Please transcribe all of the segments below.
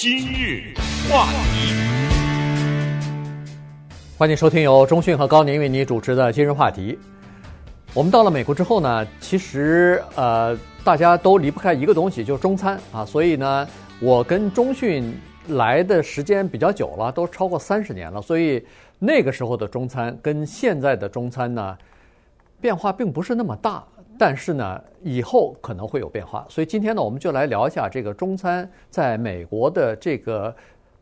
今日话题，欢迎收听由中讯和高宁为你主持的今日话题。我们到了美国之后呢，其实呃，大家都离不开一个东西，就是中餐啊。所以呢，我跟中讯来的时间比较久了，都超过三十年了。所以那个时候的中餐跟现在的中餐呢，变化并不是那么大。但是呢，以后可能会有变化。所以今天呢，我们就来聊一下这个中餐在美国的这个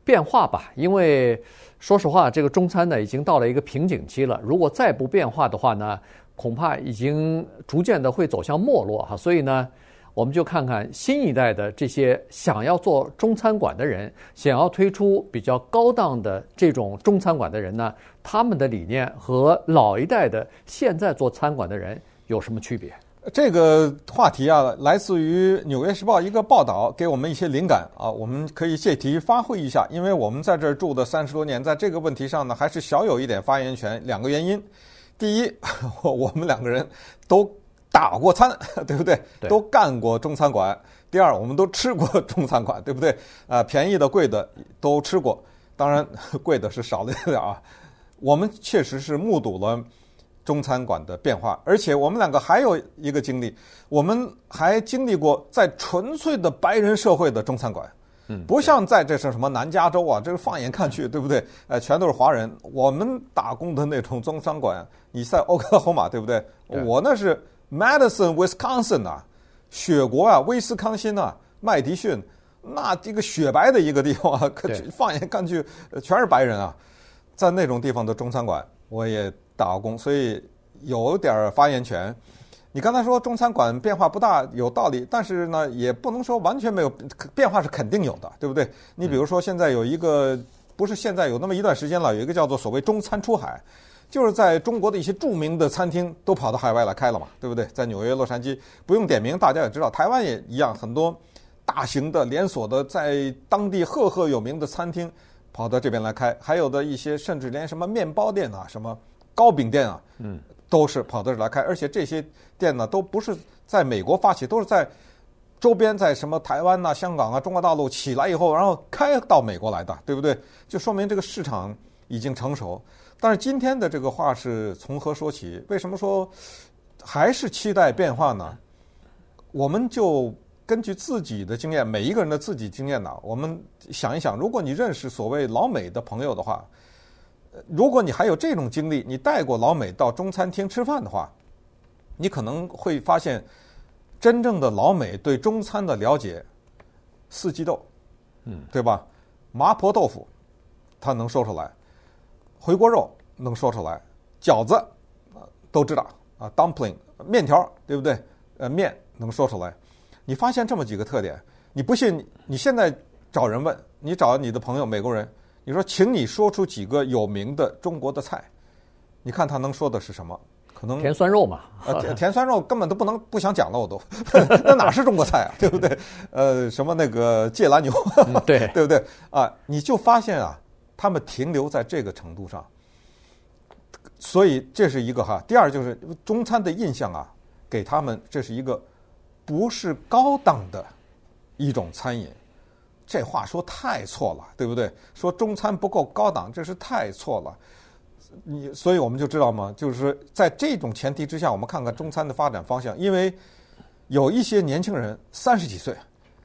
变化吧。因为说实话，这个中餐呢已经到了一个瓶颈期了。如果再不变化的话呢，恐怕已经逐渐的会走向没落哈。所以呢，我们就看看新一代的这些想要做中餐馆的人，想要推出比较高档的这种中餐馆的人呢，他们的理念和老一代的现在做餐馆的人有什么区别？这个话题啊，来自于《纽约时报》一个报道，给我们一些灵感啊，我们可以借题发挥一下。因为我们在这儿住的三十多年，在这个问题上呢，还是小有一点发言权。两个原因：第一，我们两个人都打过餐，对不对？对。都干过中餐馆。第二，我们都吃过中餐馆，对不对？啊，便宜的、贵的都吃过，当然 贵的是少了一点啊。我们确实是目睹了。中餐馆的变化，而且我们两个还有一个经历，我们还经历过在纯粹的白人社会的中餐馆，嗯，不像在这是什么南加州啊，这个放眼看去，对不对？呃，全都是华人。我们打工的那种中餐馆，你在奥克拉荷马，对不对？对，我那是 Madison Wisconsin 啊，雪国啊，威斯康辛啊，麦迪逊，那这个雪白的一个地方啊，可放眼看去全是白人啊，在那种地方的中餐馆，我也。打工，所以有点发言权。你刚才说中餐馆变化不大，有道理，但是呢，也不能说完全没有变化，是肯定有的，对不对？你比如说，现在有一个，不是现在有那么一段时间了，有一个叫做所谓中餐出海，就是在中国的一些著名的餐厅都跑到海外来开了嘛，对不对？在纽约、洛杉矶，不用点名，大家也知道，台湾也一样，很多大型的连锁的在当地赫赫有名的餐厅跑到这边来开，还有的一些甚至连什么面包店啊什么。糕饼店啊，嗯，都是跑到这儿来开，而且这些店呢，都不是在美国发起，都是在周边，在什么台湾呐、香港啊、中国大陆起来以后，然后开到美国来的，对不对？就说明这个市场已经成熟。但是今天的这个话是从何说起？为什么说还是期待变化呢？我们就根据自己的经验，每一个人的自己经验呢，我们想一想，如果你认识所谓老美的朋友的话。如果你还有这种经历，你带过老美到中餐厅吃饭的话，你可能会发现，真正的老美对中餐的了解，四季豆，嗯，对吧？麻婆豆腐，他能说出来；回锅肉能说出来；饺子，都知道啊；dumpling，面条，对不对？呃，面能说出来。你发现这么几个特点，你不信？你现在找人问，你找你的朋友美国人。你说，请你说出几个有名的中国的菜，你看他能说的是什么？可能甜酸肉嘛？呃，甜甜酸肉根本都不能不想讲了，我都，那哪是中国菜啊？对不对？呃，什么那个芥蓝牛？对 对不对？啊，你就发现啊，他们停留在这个程度上，所以这是一个哈。第二就是中餐的印象啊，给他们这是一个不是高档的一种餐饮。这话说太错了，对不对？说中餐不够高档，这是太错了。你所以我们就知道嘛，就是在这种前提之下，我们看看中餐的发展方向。因为有一些年轻人三十几岁，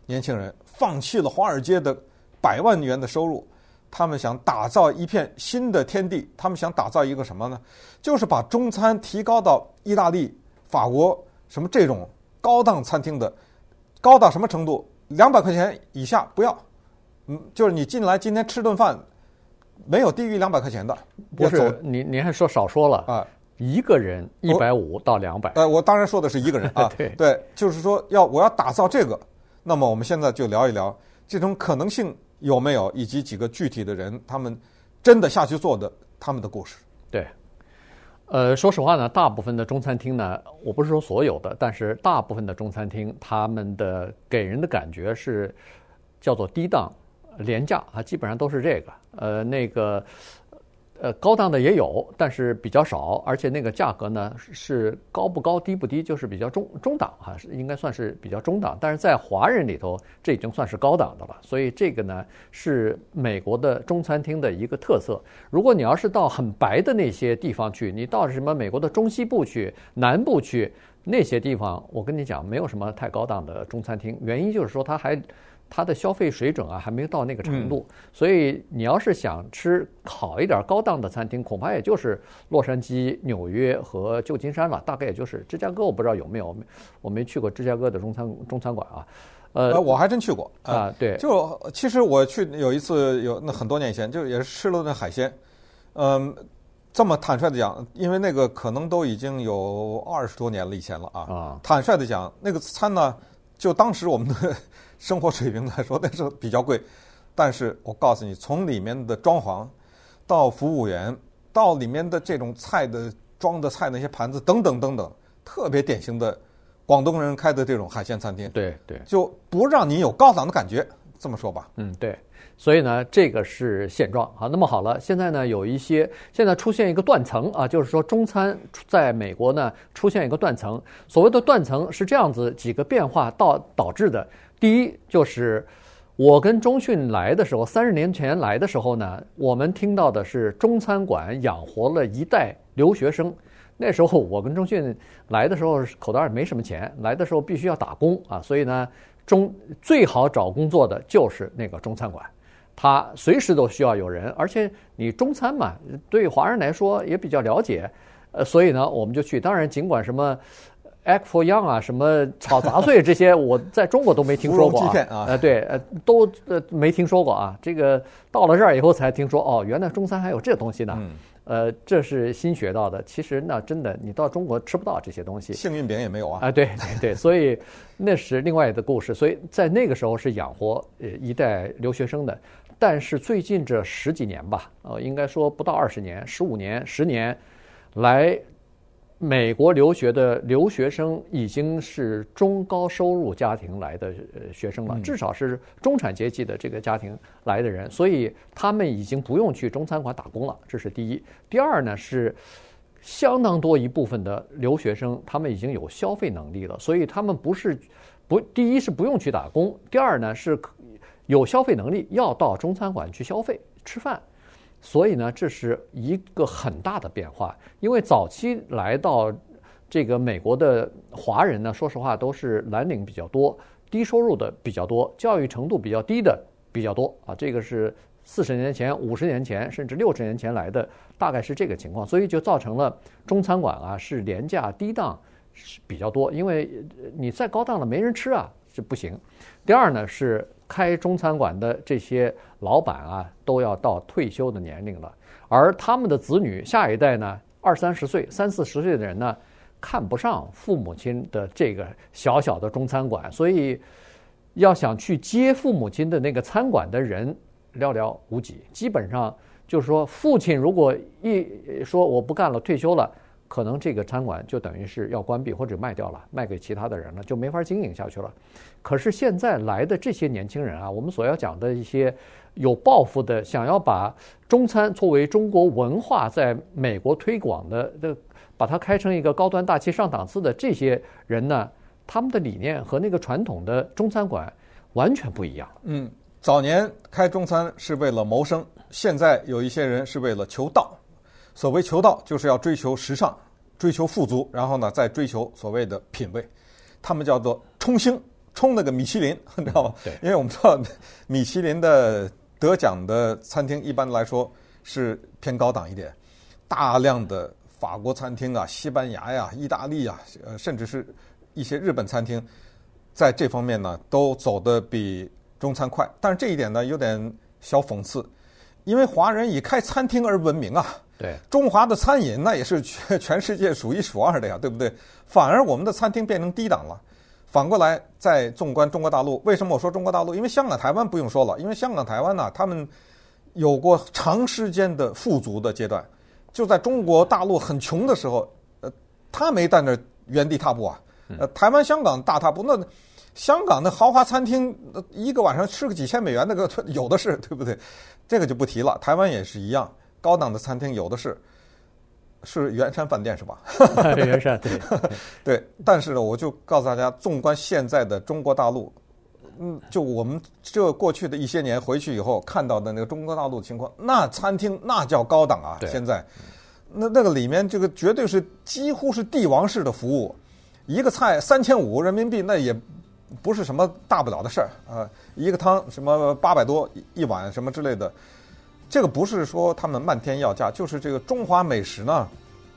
年轻人放弃了华尔街的百万元的收入，他们想打造一片新的天地。他们想打造一个什么呢？就是把中餐提高到意大利、法国什么这种高档餐厅的高到什么程度？两百块钱以下不要，嗯，就是你进来今天吃顿饭，没有低于两百块钱的。不是，您您还说少说了啊？一个人一百五到两百。呃，我当然说的是一个人啊。对对，就是说要我要打造这个，那么我们现在就聊一聊这种可能性有没有，以及几个具体的人他们真的下去做的他们的故事。对。呃，说实话呢，大部分的中餐厅呢，我不是说所有的，但是大部分的中餐厅，他们的给人的感觉是叫做低档、廉价啊，基本上都是这个。呃，那个呃，高档的也有，但是比较少，而且那个价格呢是高不高、低不低，就是比较中中档哈，是应该算是比较中档。但是在华人里头，这已经算是高档的了。所以这个呢是美国的中餐厅的一个特色。如果你要是到很白的那些地方去，你到什么美国的中西部去、南部去那些地方，我跟你讲，没有什么太高档的中餐厅。原因就是说它还。它的消费水准啊，还没有到那个程度，所以你要是想吃好一点、高档的餐厅，恐怕也就是洛杉矶、纽约和旧金山了。大概也就是芝加哥，我不知道有没有，我没去过芝加哥的中餐中餐馆啊。呃，我还真去过啊。对，就其实我去有一次，有那很多年以前，就也是吃了那海鲜。嗯，这么坦率的讲，因为那个可能都已经有二十多年了以前了啊。啊，坦率的讲，那个餐呢，就当时我们的。生活水平来说，那是比较贵，但是我告诉你，从里面的装潢，到服务员，到里面的这种菜的装的菜那些盘子等等等等，特别典型的广东人开的这种海鲜餐厅。对对，就不让你有高档的感觉，这么说吧。嗯，对。所以呢，这个是现状。好，那么好了，现在呢，有一些现在出现一个断层啊，就是说中餐在美国呢出现一个断层。所谓的断层是这样子几个变化到导致的。第一就是，我跟中训来的时候，三十年前来的时候呢，我们听到的是中餐馆养活了一代留学生。那时候我跟中训来的时候，口袋里没什么钱，来的时候必须要打工啊，所以呢，中最好找工作的就是那个中餐馆，他随时都需要有人，而且你中餐嘛，对华人来说也比较了解，呃，所以呢，我们就去。当然，尽管什么。Egg for Young 啊，什么炒杂碎这些，我在中国都没听说过啊。呃，对，呃，都呃没听说过啊。这个到了这儿以后才听说，哦，原来中餐还有这东西呢。呃，这是新学到的。其实那真的，你到中国吃不到这些东西。幸运饼也没有啊。啊，对对对，所以那是另外的故事。所以在那个时候是养活呃一代留学生的，但是最近这十几年吧，呃，应该说不到二十年，十五年、十年来。美国留学的留学生已经是中高收入家庭来的呃学生了，至少是中产阶级的这个家庭来的人，所以他们已经不用去中餐馆打工了，这是第一。第二呢是相当多一部分的留学生，他们已经有消费能力了，所以他们不是不第一是不用去打工，第二呢是有消费能力要到中餐馆去消费吃饭。所以呢，这是一个很大的变化。因为早期来到这个美国的华人呢，说实话都是蓝领比较多，低收入的比较多，教育程度比较低的比较多啊。这个是四十年前、五十年前甚至六十年前来的，大概是这个情况。所以就造成了中餐馆啊是廉价低档是比较多，因为你再高档的没人吃啊，是不行。第二呢是。开中餐馆的这些老板啊，都要到退休的年龄了，而他们的子女下一代呢，二三十岁、三四十岁的人呢，看不上父母亲的这个小小的中餐馆，所以要想去接父母亲的那个餐馆的人寥寥无几。基本上就是说，父亲如果一说我不干了，退休了。可能这个餐馆就等于是要关闭或者卖掉了，卖给其他的人了，就没法经营下去了。可是现在来的这些年轻人啊，我们所要讲的一些有抱负的，想要把中餐作为中国文化在美国推广的，这把它开成一个高端大气上档次的这些人呢，他们的理念和那个传统的中餐馆完全不一样。嗯，早年开中餐是为了谋生，现在有一些人是为了求道。所谓求道，就是要追求时尚，追求富足，然后呢，再追求所谓的品味。他们叫做冲星，冲那个米其林，你知道吗？对。因为我们知道，米其林的得奖的餐厅一般来说是偏高档一点，大量的法国餐厅啊、西班牙呀、意大利呀，呃，甚至是一些日本餐厅，在这方面呢，都走得比中餐快。但是这一点呢，有点小讽刺，因为华人以开餐厅而闻名啊。对，中华的餐饮那也是全 全世界数一数二的呀，对不对？反而我们的餐厅变成低档了。反过来，再纵观中国大陆，为什么我说中国大陆？因为香港、台湾不用说了，因为香港、台湾呢，他们有过长时间的富足的阶段。就在中国大陆很穷的时候，呃，他没在那原地踏步啊。呃，台湾、香港大踏步，那香港的豪华餐厅一个晚上吃个几千美元，那个 有的是，对不对？这个就不提了。台湾也是一样。高档的餐厅有的是，是圆山饭店是吧？圆山对对，但是呢，我就告诉大家，纵观现在的中国大陆，嗯，就我们这过去的一些年回去以后看到的那个中国大陆的情况，那餐厅那叫高档啊！现在，那那个里面这个绝对是几乎是帝王式的服务，一个菜三千五人民币，那也。不是什么大不了的事儿啊，一个汤什么八百多一碗什么之类的，这个不是说他们漫天要价，就是这个中华美食呢，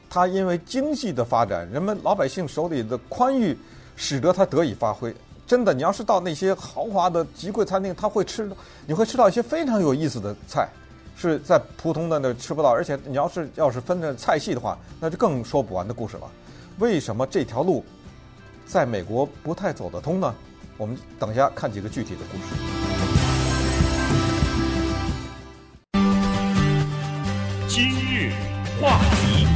它因为经济的发展，人们老百姓手里的宽裕，使得它得以发挥。真的，你要是到那些豪华的极贵餐厅，他会吃，你会吃到一些非常有意思的菜，是在普通的那吃不到。而且你要是要是分着菜系的话，那就更说不完的故事了。为什么这条路？在美国不太走得通呢，我们等一下看几个具体的故事。今日话题，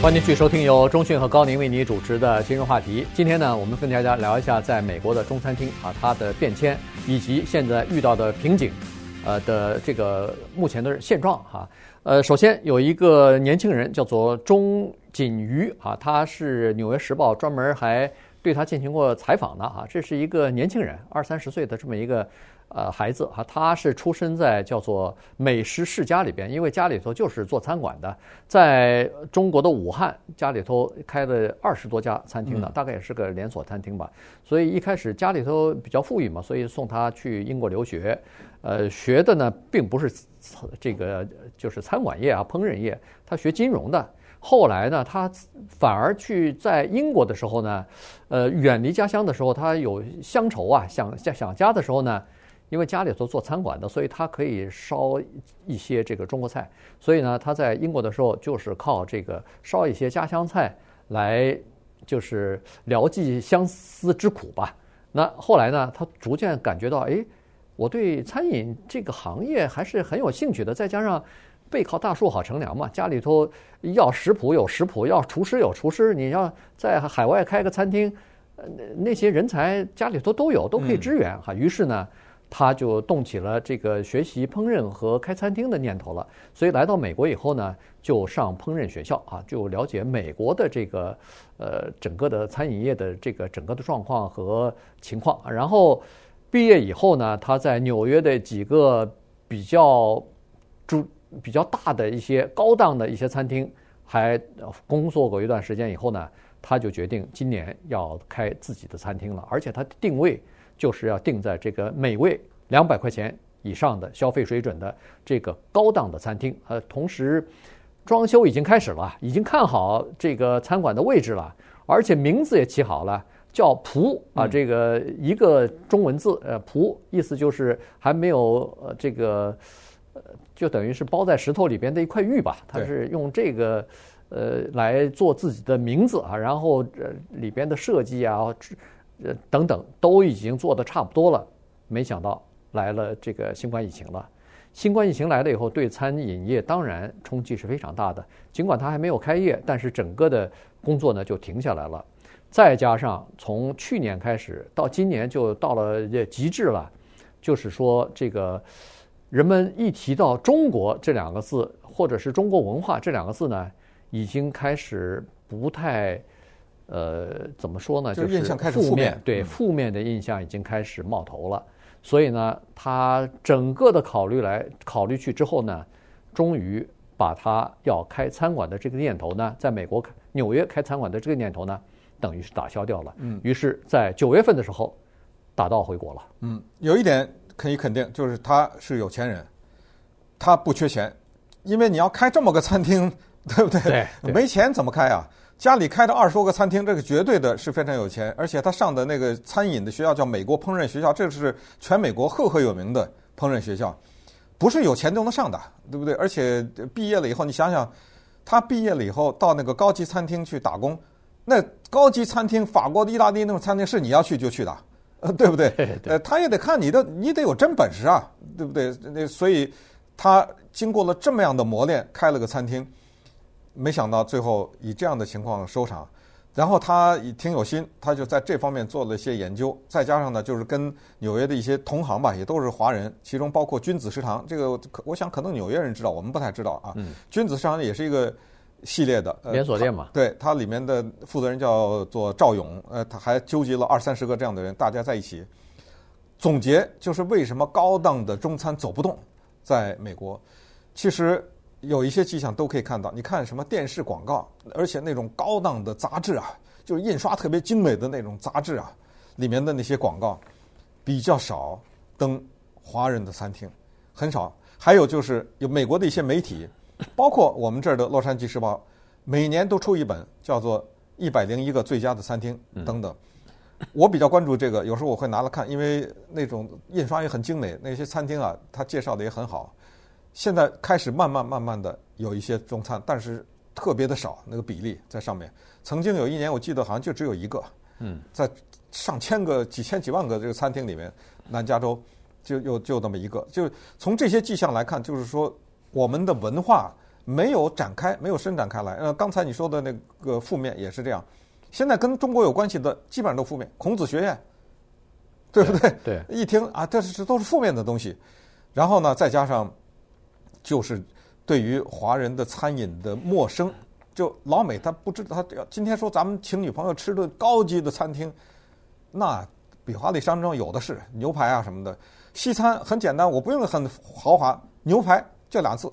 欢迎继续收听由中讯和高宁为你主持的今日话题。今天呢，我们跟大家聊一下在美国的中餐厅啊，它的变迁以及现在遇到的瓶颈，呃的这个目前的现状哈。呃，首先有一个年轻人叫做钟锦瑜啊，他是《纽约时报》专门还对他进行过采访的啊。这是一个年轻人，二三十岁的这么一个呃孩子啊。他是出生在叫做美食世家里边，因为家里头就是做餐馆的，在中国的武汉家里头开了二十多家餐厅的，大概也是个连锁餐厅吧。所以一开始家里头比较富裕嘛，所以送他去英国留学。呃，学的呢并不是这个，就是餐馆业啊，烹饪业。他学金融的，后来呢，他反而去在英国的时候呢，呃，远离家乡的时候，他有乡愁啊，想想想家的时候呢，因为家里头做餐馆的，所以他可以烧一些这个中国菜。所以呢，他在英国的时候就是靠这个烧一些家乡菜来，就是疗济相思之苦吧。那后来呢，他逐渐感觉到，哎。我对餐饮这个行业还是很有兴趣的，再加上背靠大树好乘凉嘛，家里头要食谱有食谱，要厨师有厨师。你要在海外开个餐厅，呃，那些人才家里头都有，都可以支援哈。于是呢，他就动起了这个学习烹饪和开餐厅的念头了。所以来到美国以后呢，就上烹饪学校啊，就了解美国的这个呃整个的餐饮业的这个整个的状况和情况，然后。毕业以后呢，他在纽约的几个比较主、比较大的一些高档的一些餐厅，还工作过一段时间以后呢，他就决定今年要开自己的餐厅了。而且他定位就是要定在这个每位两百块钱以上的消费水准的这个高档的餐厅。呃，同时装修已经开始了，已经看好这个餐馆的位置了，而且名字也起好了。叫璞啊，这个一个中文字，呃，璞意思就是还没有呃这个，呃，就等于是包在石头里边的一块玉吧。它是用这个呃来做自己的名字啊，然后呃里边的设计啊，呃等等都已经做得差不多了。没想到来了这个新冠疫情了。新冠疫情来了以后，对餐饮业当然冲击是非常大的。尽管它还没有开业，但是整个的工作呢就停下来了。再加上从去年开始到今年就到了极致了，就是说这个人们一提到中国这两个字，或者是中国文化这两个字呢，已经开始不太呃怎么说呢？就是印象开始负面，对负面的印象已经开始冒头了。所以呢，他整个的考虑来考虑去之后呢，终于把他要开餐馆的这个念头呢，在美国纽约开餐馆的这个念头呢。等于是打消掉了，嗯，于是，在九月份的时候，打道回国了。嗯，有一点可以肯定，就是他是有钱人，他不缺钱，因为你要开这么个餐厅，对不对？对，对，没钱怎么开啊？家里开着二十多个餐厅，这个绝对的是非常有钱，而且他上的那个餐饮的学校叫美国烹饪学校，这是全美国赫赫有名的烹饪学校，不是有钱都能上的，对不对？而且毕业了以后，你想想，他毕业了以后到那个高级餐厅去打工。那高级餐厅，法国的、意大利那种餐厅是你要去就去的，呃，对不对？呃，他也得看你的，你得有真本事啊，对不对？那所以他经过了这么样的磨练，开了个餐厅，没想到最后以这样的情况收场。然后他也挺有心，他就在这方面做了一些研究，再加上呢，就是跟纽约的一些同行吧，也都是华人，其中包括君子食堂，这个可我想可能纽约人知道，我们不太知道啊。嗯，君子食堂也是一个系列的连锁店嘛。对，它里面的负责人叫做赵勇，呃，他还纠集了二三十个这样的人，大家在一起总结，就是为什么高档的中餐走不动，在美国，其实。有一些迹象都可以看到，你看什么电视广告，而且那种高档的杂志啊，就是印刷特别精美的那种杂志啊，里面的那些广告比较少登华人的餐厅，很少。还有就是有美国的一些媒体，包括我们这儿的《洛杉矶时报》，每年都出一本叫做《一百零一个最佳的餐厅》等等。我比较关注这个，有时候我会拿来看，因为那种印刷也很精美，那些餐厅啊，它介绍的也很好。现在开始慢慢慢慢的有一些中餐，但是特别的少，那个比例在上面。曾经有一年，我记得好像就只有一个。嗯，在上千个、几千几万个这个餐厅里面，南加州就有就那么一个。就从这些迹象来看，就是说我们的文化没有展开，没有伸展开来。呃，刚才你说的那个负面也是这样。现在跟中国有关系的基本上都负面，孔子学院，对不对？对。一听啊，这是这都是负面的东西。然后呢，再加上。就是对于华人的餐饮的陌生，就老美他不知道，他今天说咱们请女朋友吃顿高级的餐厅，那比华丽山庄有的是牛排啊什么的。西餐很简单，我不用很豪华，牛排就俩字，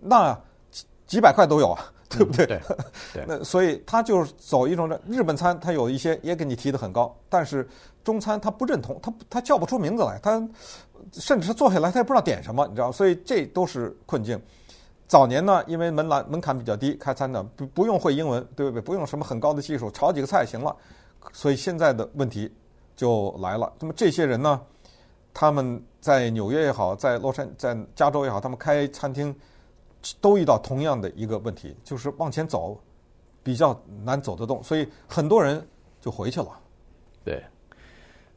那几几百块都有啊，对不对？对。那所以他就是走一种日本餐，他有一些也给你提的很高，但是中餐他不认同，他他叫不出名字来，他。甚至是坐下来，他也不知道点什么，你知道，所以这都是困境。早年呢，因为门槛门槛比较低，开餐的不不用会英文，对不对？不用什么很高的技术，炒几个菜行了。所以现在的问题就来了。那么这些人呢，他们在纽约也好，在洛杉在加州也好，他们开餐厅都遇到同样的一个问题，就是往前走比较难走得动，所以很多人就回去了。对。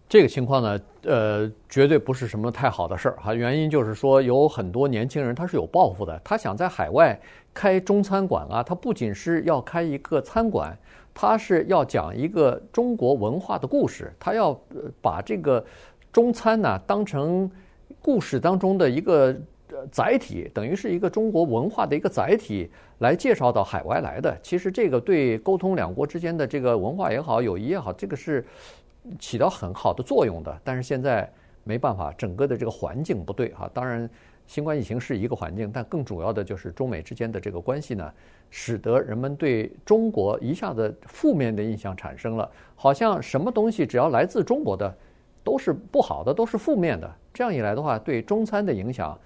这个情况呢，呃，绝对不是什么太好的事儿哈。原因就是说，有很多年轻人他是有抱负的，他想在海外开中餐馆啊。他不仅是要开一个餐馆，他是要讲一个中国文化的故事。他要把这个中餐呢当成故事当中的一个载体，等于是一个中国文化的一个载体来介绍到海外来的。其实这个对沟通两国之间的这个文化也好、友谊也好，这个是。起到很好的作用的，但是现在没办法，整个的这个环境不对哈。当然，新冠疫情是一个环境，但更主要的就是中美之间的这个关系呢，使得人们对中国一下子负面的印象产生了，好像什么东西只要来自中国的都是不好的，都是负面的。这样一来的话，对中餐的影响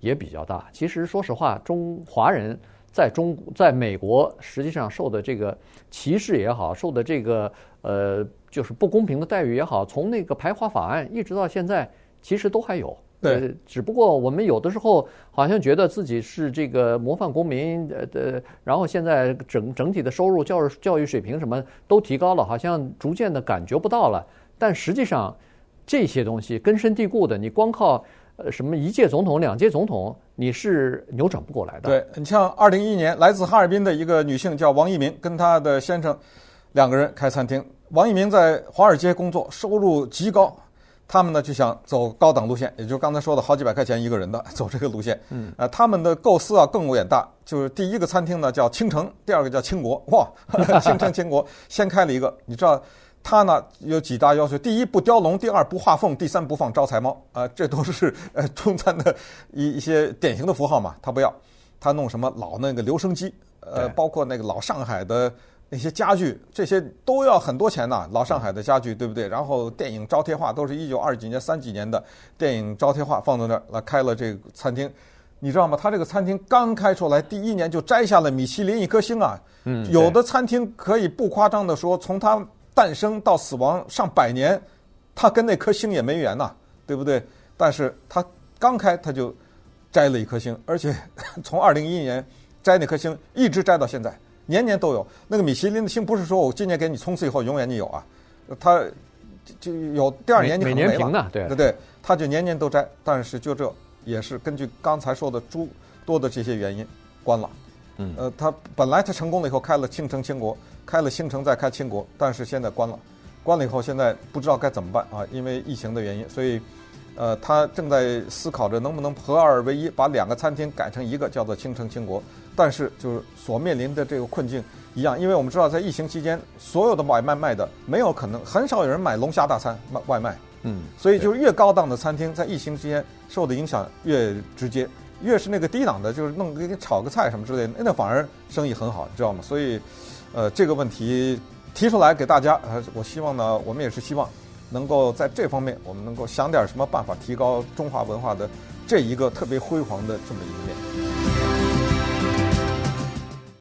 也比较大。其实说实话，中华人在中在美国实际上受的这个歧视也好，受的这个呃。就是不公平的待遇也好，从那个排华法案一直到现在，其实都还有。对，只不过我们有的时候好像觉得自己是这个模范公民，呃呃，然后现在整整体的收入、教育教育水平什么都提高了，好像逐渐的感觉不到了。但实际上这些东西根深蒂固的，你光靠呃什么一届总统、两届总统，你是扭转不过来的。对，你像二零一一年来自哈尔滨的一个女性叫王一鸣，跟她的先生两个人开餐厅。王一鸣在华尔街工作，收入极高。他们呢就想走高档路线，也就是刚才说的好几百块钱一个人的走这个路线。嗯，呃，他们的构思啊更远大，就是第一个餐厅呢叫倾城，第二个叫倾国。哇，倾城倾国，先开了一个。你知道他呢有几大要求：第一不雕龙，第二不画凤，第三不放招财猫。啊、呃，这都是 呃中餐的 一一些典型的符号嘛。他不要，他弄什么老那个留声机，呃，包括那个老上海的。那些家具，这些都要很多钱呐。老上海的家具，对不对？然后电影招贴画都是一九二几年、三几年的电影招贴画放在那儿来开了这个餐厅，你知道吗？他这个餐厅刚开出来第一年就摘下了米其林一颗星啊！嗯，有的餐厅可以不夸张的说，从它诞生到死亡上百年，它跟那颗星也没缘呐，对不对？但是它刚开它就摘了一颗星，而且 从二零一一年摘那颗星一直摘到现在。年年都有那个米其林的星，不是说我今年给你，从此以后永远你有啊，他就有第二年你可能没了，年，对对对，他就年年都摘，但是就这也是根据刚才说的诸多的这些原因关了。嗯，呃，他本来他成功了以后开了倾城倾国，开了星城，再开清国，但是现在关了，关了以后现在不知道该怎么办啊，因为疫情的原因，所以。呃，他正在思考着能不能合二为一，把两个餐厅改成一个，叫做倾城倾国。但是就是所面临的这个困境一样，因为我们知道在疫情期间，所有的外卖卖的没有可能，很少有人买龙虾大餐卖外卖。嗯，所以就是越高档的餐厅在疫情期间受的影响越直接，越是那个低档的，就是弄给你炒个菜什么之类的，那反而生意很好，你知道吗？所以，呃，这个问题提出来给大家，呃，我希望呢，我们也是希望。能够在这方面，我们能够想点什么办法，提高中华文化的这一个特别辉煌的这么一面。